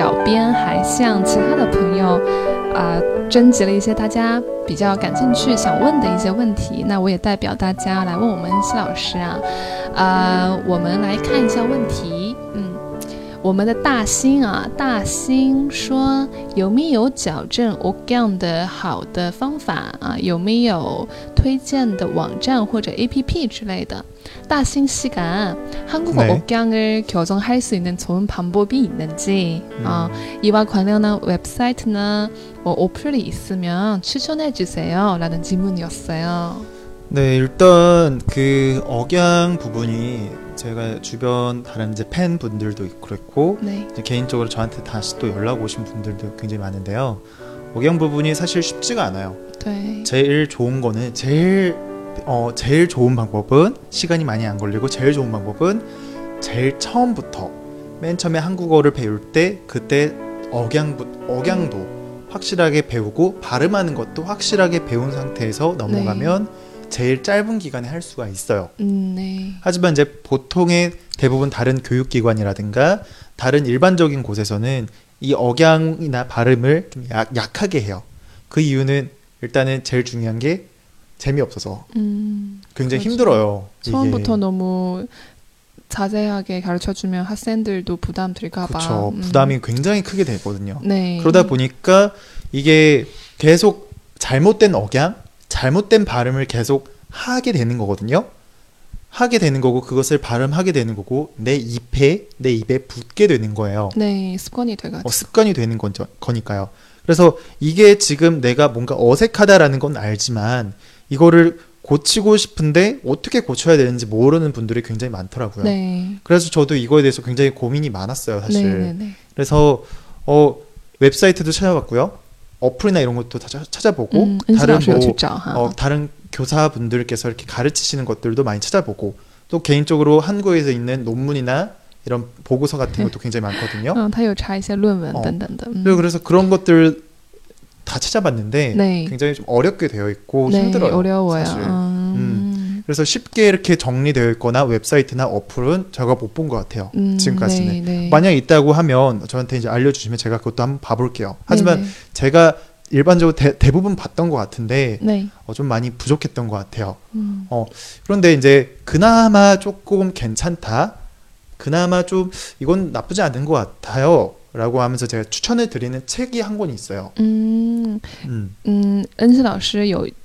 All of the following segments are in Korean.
小编还向其他的朋友啊、征集了一些大家比较感兴趣、想问的一些问题。那我也代表大家来问我们西老师啊，呃，我们来看一下问题。嗯，我们的大兴啊，大兴说有没有矫正 organ 的好的方法啊？有没有推荐的网站或者 APP 之类的？大兴씨가 한국어 네. 억양을 교정할 수 있는 좋은 방법이 있는지 어, 이와 관련한 웹사이트나 뭐 어플이 있으면 추천해 주세요라는 질문이었어요. 네, 일단 그 억양 부분이 제가 주변 다른 이제 팬 분들도 있고 그랬고 네. 이제 개인적으로 저한테 다시 또 연락 오신 분들도 굉장히 많은데요. 억양 부분이 사실 쉽지가 않아요. 네. 제일 좋은 거는 제일 어 제일 좋은 방법은 시간이 많이 안 걸리고 제일 좋은 방법은 제일 처음부터 맨 처음에 한국어를 배울 때 그때 억양부 억양도 확실하게 배우고 발음하는 것도 확실하게 배운 상태에서 넘어가면 제일 짧은 기간에 할 수가 있어요. 음, 네. 하지만 이제 보통의 대부분 다른 교육기관이라든가 다른 일반적인 곳에서는 이 억양이나 발음을 좀 약, 약하게 해요. 그 이유는 일단은 제일 중요한 게 재미없어서 음, 굉장히 그렇죠. 힘들어요. 이게. 처음부터 너무 자세하게 가르쳐 주면 학생들도 부담 들까 봐. 그쵸. 음. 부담이 굉장히 크게 되거든요. 네. 그러다 보니까 이게 계속 잘못된 억양, 잘못된 발음을 계속 하게 되는 거거든요. 하게 되는 거고 그것을 발음하게 되는 거고 내 입에 내 입에 붙게 되는 거예요. 네, 습관이 돼가지고. 어, 습관이 되는 건, 거니까요. 그래서 이게 지금 내가 뭔가 어색하다라는 건 알지만 이거를 고치고 싶은데 어떻게 고쳐야 되는지 모르는 분들이 굉장히 많더라고요. 네. 그래서 저도 이거에 대해서 굉장히 고민이 많았어요, 사실. 네, 네, 네. 그래서 어, 웹사이트도 찾아봤고요. 어플이나 이런 것도 다 찾아- 찾아보고 음, 다른 은수老师有 뭐 去找哈。 어, 다른 교사분들께서 이렇게 가르치시는 것들도 많이 찾아보고 또 개인적으로 한국에서 있는 논문이나 이런 보고서 같은 것도 굉장히 많거든요. 嗯，他有查一些论文哦等等的。嗯 그리고 그래서 그런 것들 다 찾아봤는데 네. 굉장히 좀 어렵게 되어 있고 네, 힘들어요. 어려워요. 사실. 음. 그래서 쉽게 이렇게 정리되어 있거나 웹사이트나 어플은 제가 못 본 것 같아요. 음, 지금까지는. 네, 네. 만약에 있다고 하면 저한테 이제 알려주시면 제가 그것도 한번 봐볼게요. 하지만 네, 제가 일반적으로 대, 대부분 봤던 것 같은데 네. 어, 좀 많이 부족했던 것 같아요. 음. 그런데 이제 그나마 조금 괜찮다. 그나마 좀 이건 나쁘지 않은 것 같아요. 라고 하면서 제가 추천을 드리는 책이 한 권 있어요. 嗯 음. 嗯，恩师老师有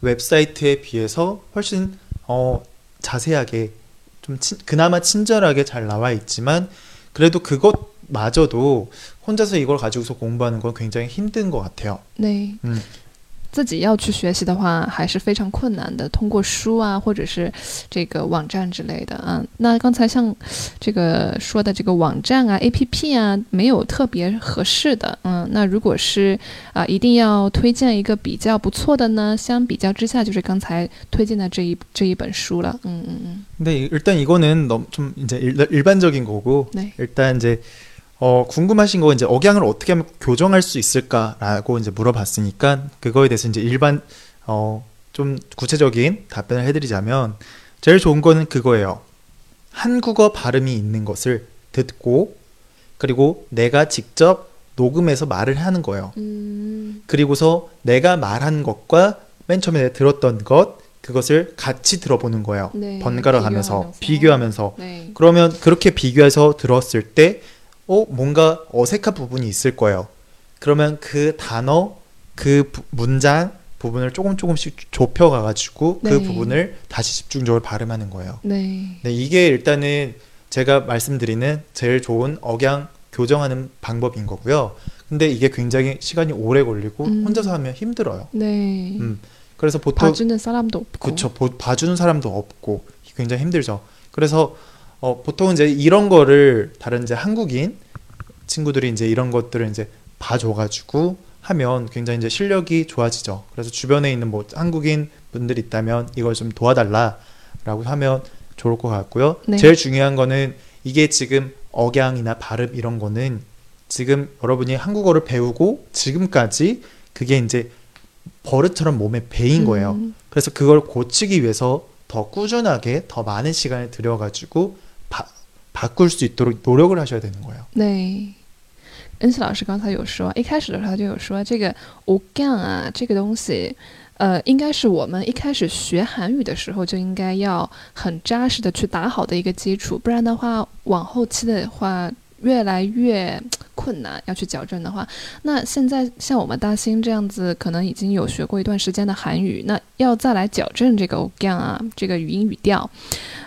웹사이트에 비해서 훨씬 어, 자세하게 좀 친- 그나마 친절하게 잘 나와 있지만 그래도 그것마저도 혼자서 이걸 가지고서 공부하는 건 굉장히 힘든 것 같아요. 对，嗯自己要去学习的话，还是非常困难的。通过书啊，或者是这个网站之类的，嗯，那刚才像这个说的这个网站啊、APP 啊，没有特别合适的，嗯，那如果是啊、一定要推荐一个比较不错的呢，相比较之下，就是刚才推荐的这一这一本书了，嗯嗯嗯， 근데 이- 일단 이거는 너무 좀 이제 일, 일반적인 거고 네. 일단 이제 어, 궁금하신 거 이제 억양을 어떻게 하면 교정할 수 있을까라고 이제 물어봤으니까 그거에 대해서 이제 일반 어, 좀 구체적인 답변을 해드리자면 제일 좋은 거는 그거예요. 한국어 발음이 있는 것을 듣고 그리고 내가 직접 녹음해서 말을 하는 거예요. 嗯 그리고서 내가 말한 것과 맨 처음에 들었던 것 그것을 같이 들어보는 거예요. 네, 번갈아 가면서 비교하면서. 비교하면서 네, 그러면 그렇게 비교해서 들었을 때, 어, 뭔가 어색한 부분이 있을 거예요. 그러면 그 단어, 그 부- 문장 부분을 조금 조금씩 좁혀가가지고 그 네. 부분을 다시 집중적으로 발음하는 거예요. 네, 네, 이게 일단은 제가 말씀드리는 제일 좋은 억양 교정하는 방법인 거고요. 근데 이게 굉장히 시간이 오래 걸리고 음. 혼자서 하면 힘들어요. 네. 음, 그래서 보통 봐주는 사람도 없고. 그쵸 보- 봐주는 사람도 없고 굉장히 힘들죠. 그래서 어, 보통 이제 이런 거를 다른 이제 한국인 친구들이 이제 이런 것들을 이제 봐줘가지고 하면 굉장히 이제 실력이 좋아지죠. 그래서 주변에 있는 뭐 한국인 분들 있다면 이걸 좀 도와달라라고 하면 좋을 것 같고요. 네. 제일 중요한 거는 이게 지금 억양이나 발음 이런 거는 지금 여러분이 한국어를 배우고 지금까지 그게 이제 버릇처럼 몸에 배인 거예요. 음, 그래서 그걸 고치기 위해서 더 꾸준하게 더 많은 시간을 들여가지고 바, 바꿀 수 있도록 노력을 하셔야 되는 거예요. 对。恩熙老师刚才有说，一开始的时候他就有说，这个 o g a n 啊，这个东西，呃，应该是我们一开始学韩语的时候就应该要很扎实的去打好的一个基础，不然的话，往后期的话越来越 困难，要去矫正的话，那现在像我们大兴这样子，可能已经有学过一段时间的韩语，那要再来矫正这个 o g a n 啊，这个语音语调。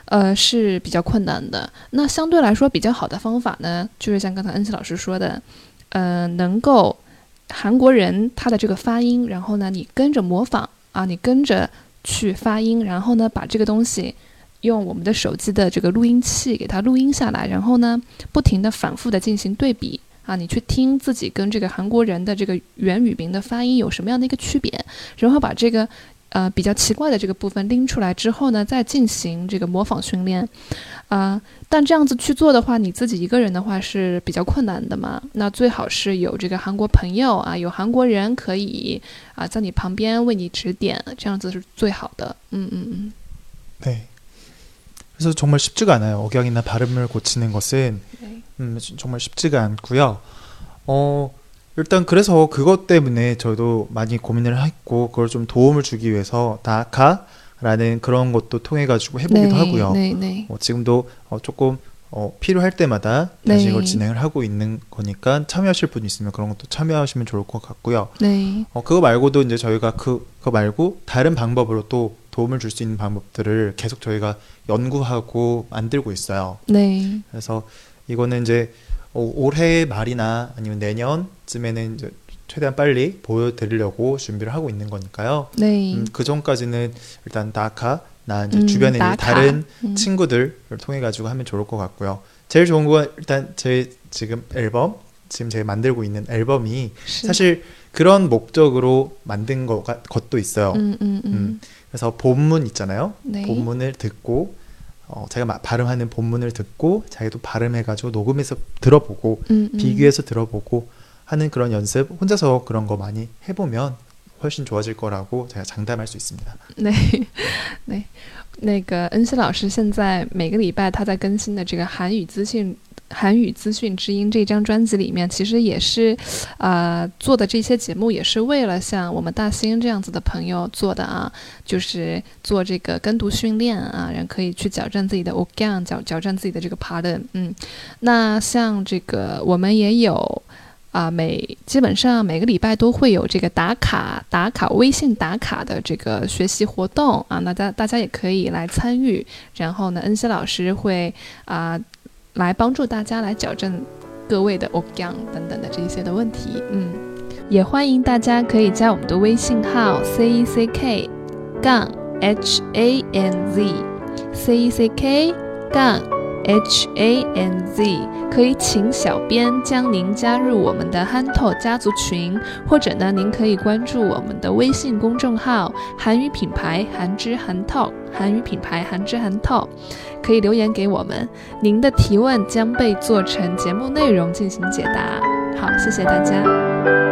呃，是比较困难的。那相对来说比较好的方法呢，就是像刚才恩熙老师说的，呃，能够韩国人他的这个发音，然后呢，你跟着模仿啊，你跟着去发音，然后呢，把这个东西用我们的手机的这个录音器给它录音下来，然后呢，不停的反复的进行对比啊，你去听自己跟这个韩国人的这个原语名的发音有什么样的一个区别，然后把这个。呃，比较奇怪的这个部分拎出来之后呢，再进行这个模仿训练，啊、但这样子去做的话，你自己一个人的话是比较困难的嘛。那最好是有这个韩国朋友啊，有韩国人可以啊在你旁边为你指点，这样子是最好的。嗯嗯嗯，对. 그래서 정말 쉽지가 않아요. 억양이나 발음을 고치는 것은 네. 음, 정말 쉽지가 않고요. 어, 일단 그래서 그것 때문에 저도 많이 고민을 했고 그걸 좀 도움을 주기 위해서 다카라는 그런 것도 통해 가지고 해보기도 네, 하고요. 네, 네. 어, 지금도 어, 조금 어, 필요할 때마다 네. 다시 이걸 진행을 하고 있는 거니까 참여하실 분 있으면 그런 것도 참여하시면 좋을 것 같고요. 네. 어, 그거 말고도 이제 저희가 그, 그거 말고 다른 방법으로 또 도움을 줄 수 있는 방법들을 계속 저희가 연구하고 만들고 있어요. 네. 그래서 이거는 이제 어, 올해 말이나 아니면 내년쯤에는 이제 최대한 빨리 보여드리려고 준비를 하고 있는 거니까요. 네. 음, 그 전까지는 일단 나카나 이제 음, 주변에 나카. 다른 음. 친구들을 통해 가지고 하면 좋을 것 같고요. 제일 좋은 건 일단 제 지금 앨범 지금 제가 만들고 있는 앨범이 사실 그런 목적으로 만든 것, 것도 있어요. 음, 음, 음. 음, 그래서 본문 있잖아요. 对 본문을 듣고 어, 제가 마- 발음하는 본문을 듣고 자기도 발음해가지고 녹음해서 들어보고 嗯嗯 비교해서 들어보고 하는 그런 연습 혼자서 그런 거 많이 해보면 훨씬 좋아질 거라고 제가 장담할 수 있습니다. 对对，那个恩熙老师现在每个礼拜他在更新的这个韩语资讯。 韩语资讯之音这张专辑里面，其实也是，呃，做的这些节目也是为了像我们大兴这样子的朋友做的啊，就是做这个跟读训练啊，然后可以去矫正自己的 o g a n 矫矫正自己的这个 pardon，嗯，那像这个我们也有啊、每基本上每个礼拜都会有这个打卡打卡微信打卡的这个学习活动啊，那大大家也可以来参与。然后呢，恩熙老师会啊、来帮助大家来矫正各位的 o g a n 等等的这些的问题。嗯，也欢迎大家可以加我们的微信号 c e c k 杠 h a n z c e c k 杠 H A N Z，可以请小编将您加入我们的 Hanto 家族群，或者呢，您可以关注我们的微信公众号“韩语品牌韩之韩 Talk”，韩语品牌韩之韩 Talk，可以留言给我们，您的提问将被做成节目内容进行解答。好，谢谢大家。